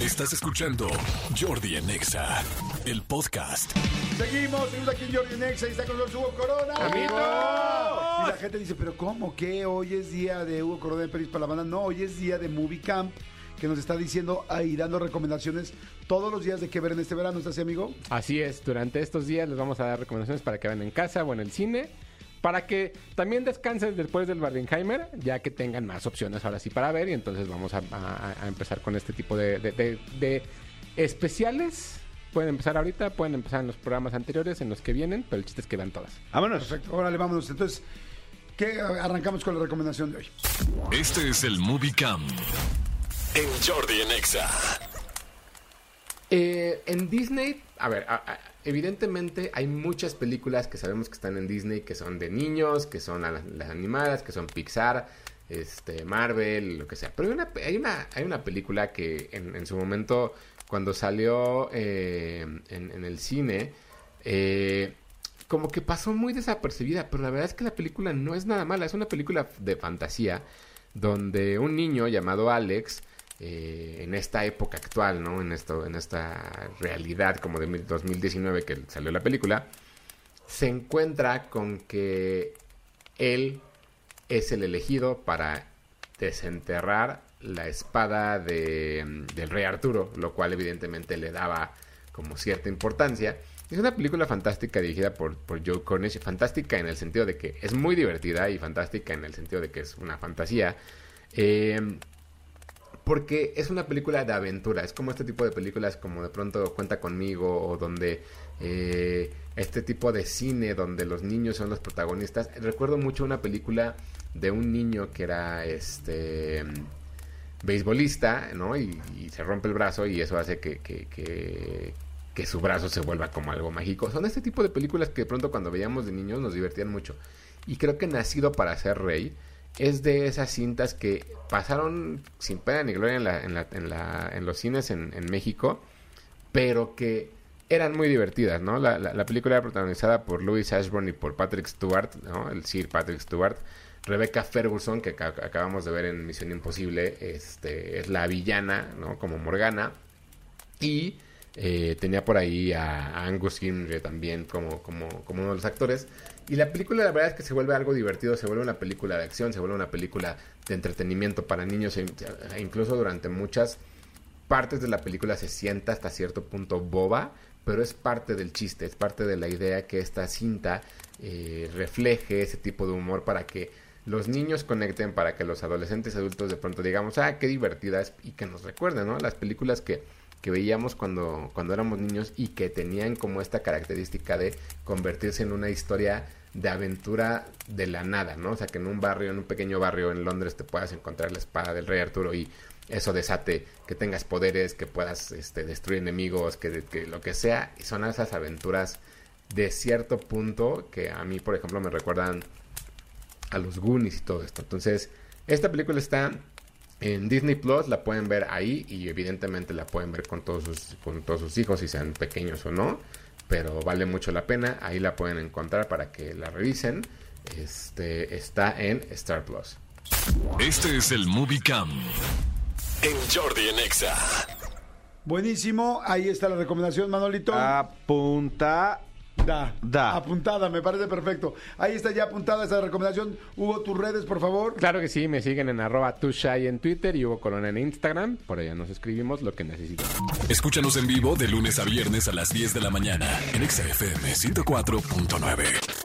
Estás escuchando Jordi en Exa, el podcast. Seguimos, seguimos aquí en Jordi Nexa y está con nosotros Hugo Corona. ¡Amigos! Y la gente dice, pero ¿cómo que hoy es día de Hugo Corona de Peris para la banda? No, hoy es día de Movie Camp, que nos está diciendo ahí dando recomendaciones todos los días de qué ver en este verano. ¿Estás así, amigo? Así es, durante estos días les vamos a dar recomendaciones para que vean en casa o en el cine. Para que también descansen después del Barbenheimer, ya que tengan más opciones ahora sí para ver. Y entonces vamos a, a- a empezar con este tipo de, de- de- de especiales. Pueden empezar ahorita, pueden empezar en los programas anteriores, en los que vienen, pero el chiste es que vean todas. Vámonos. Perfecto, órale, vámonos. Entonces, ¿qué arrancamos con la recomendación de hoy? Este es el Movie Cam en Jordi en Exa. Eh, en Disney, a ver, evidentemente hay muchas películas que sabemos que están en Disney, que son de niños, que son las, animadas, que son Pixar, este, Marvel, lo que sea. Pero hay una, hay una, hay una película que en, su momento, cuando salió eh, en, en el cine, eh, como que pasó muy desapercibida, pero la verdad es que la película no es nada mala, es una película de fantasía donde un niño llamado Alex, eh, en esta época actual, ¿no? En, esto, en esta realidad como de mil- 2019 que salió la película, se encuentra con que él es el elegido para desenterrar la espada de, del rey Arturo, lo cual evidentemente le daba como cierta importancia. Es una película fantástica dirigida por, por Joe Cornish, fantástica en el sentido de que es muy divertida y fantástica en el sentido de que es una fantasía. Eh, porque es una película de aventura. Es como este tipo de películas como de pronto Cuenta conmigo o donde eh, este tipo de cine donde los niños son los protagonistas. Recuerdo mucho una película de un niño que era este beisbolista, ¿no? Y, se rompe el brazo y eso hace que, que, que, que su brazo se vuelva como algo mágico. Son este tipo de películas que de pronto cuando veíamos de niños nos divertían mucho. Y creo que Nacido para ser rey es de esas cintas que pasaron sin pena ni gloria en, los cines en, México, pero que eran muy divertidas, ¿no? La, la, la película era protagonizada por Louis Ashburn y por Patrick Stewart, ¿no? El Sir Patrick Stewart. Rebecca Ferguson, que ac- acabamos de ver en Misión Imposible, este, es la villana, ¿no? Como Morgana. Y eh, tenía por ahí a, Angus Gimri también como, como, como uno de los actores. Y la película la verdad es que se vuelve algo divertido, se vuelve una película de acción, se vuelve una película de entretenimiento para niños e, e incluso durante muchas partes de la película se sienta hasta cierto punto boba, pero es parte del chiste, es parte de la idea que esta cinta eh, refleje ese tipo de humor para que los niños conecten, para que los adolescentes adultos de pronto digamos, ah, qué divertida es, y que nos recuerden, ¿no? Las películas que, que veíamos cuando, cuando éramos niños y que tenían como esta característica de convertirse en una historia de aventura de la nada, ¿no? O sea, que en un barrio, en un pequeño barrio en Londres te puedas encontrar la espada del rey Arturo y eso desate que tengas poderes, que puedas este, destruir enemigos, que, que lo que sea. Y son esas aventuras de cierto punto que a mí, por ejemplo, me recuerdan a los Goonies y todo esto. Entonces, esta película está en Disney Plus, la pueden ver ahí y evidentemente la pueden ver con todos sus, con todos sus hijos, si sean pequeños o no. Pero vale mucho la pena, ahí la pueden encontrar para que la revisen. Este está en Star Plus. Este es el Movie Cam en Jordi en Exa. Buenísimo, ahí está la recomendación, Manolito. Apunta. Da. Da. Apuntada, me parece perfecto. Ahí está ya apuntada esa recomendación. Hugo, tus redes, por favor. Claro que sí, me siguen en arroba tushai en Twitter y Hugo Corona en Instagram. Por allá nos escribimos lo que necesiten. Escúchanos en vivo de lunes a viernes a las 10 de la mañana en Exa FM 104.9.